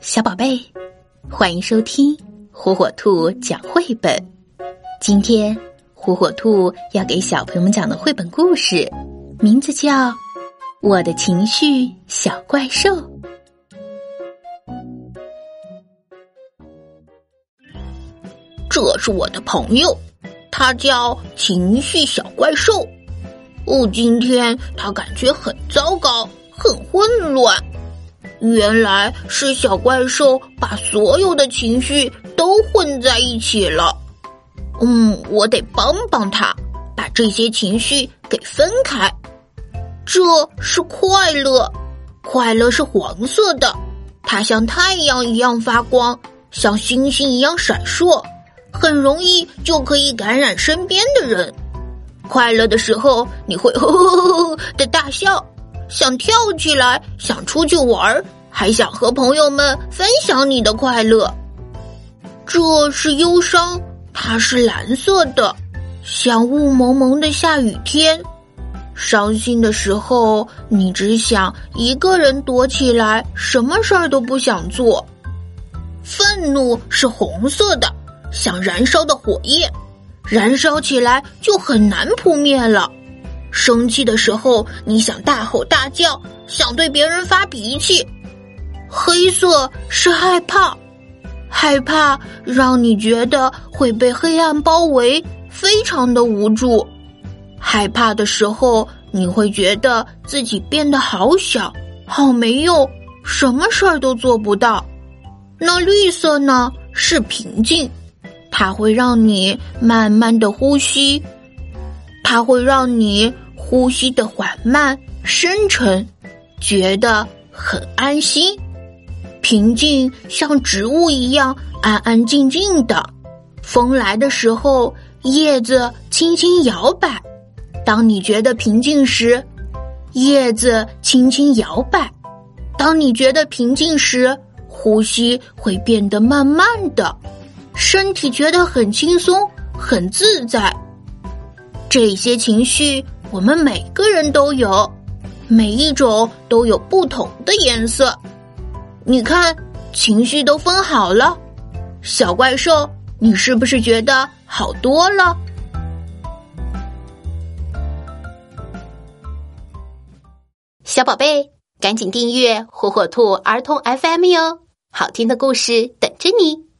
小宝贝，欢迎收听火火兔讲绘本。今天，火火兔要给小朋友们讲的绘本故事，名字叫《我的情绪小怪兽》。这是我的朋友，他叫情绪小怪兽。哦，今天他感觉很糟糕，很混乱。原来是小怪兽把所有的情绪都混在一起了。嗯，我得帮帮他，把这些情绪给分开。这是快乐，快乐是黄色的，它像太阳一样发光，像星星一样闪烁，很容易就可以感染身边的人。快乐的时候，你会 呵呵呵呵的大笑，想跳起来，想出去玩，还想和朋友们分享你的快乐。这是忧伤，它是蓝色的，像雾蒙蒙的下雨天。伤心的时候，你只想一个人躲起来，什么事儿都不想做。愤怒是红色的，像燃烧的火焰。燃烧起来就很难扑灭了。生气的时候，你想大吼大叫，想对别人发脾气。黑色是害怕，害怕让你觉得会被黑暗包围，非常的无助。害怕的时候，你会觉得自己变得好小，好没用，什么事儿都做不到。那绿色呢？是平静。它会让你慢慢的呼吸，它会让你呼吸的缓慢、深沉，觉得很安心。平静像植物一样安安静静的。风来的时候，叶子轻轻摇摆。当你觉得平静时，叶子轻轻摇摆。当你觉得平静时，呼吸会变得慢慢的。身体觉得很轻松、很自在。这些情绪我们每个人都有，每一种都有不同的颜色。你看，情绪都分好了。小怪兽，你是不是觉得好多了？小宝贝，赶紧订阅火火兔儿童 FM 哟，好听的故事等着你。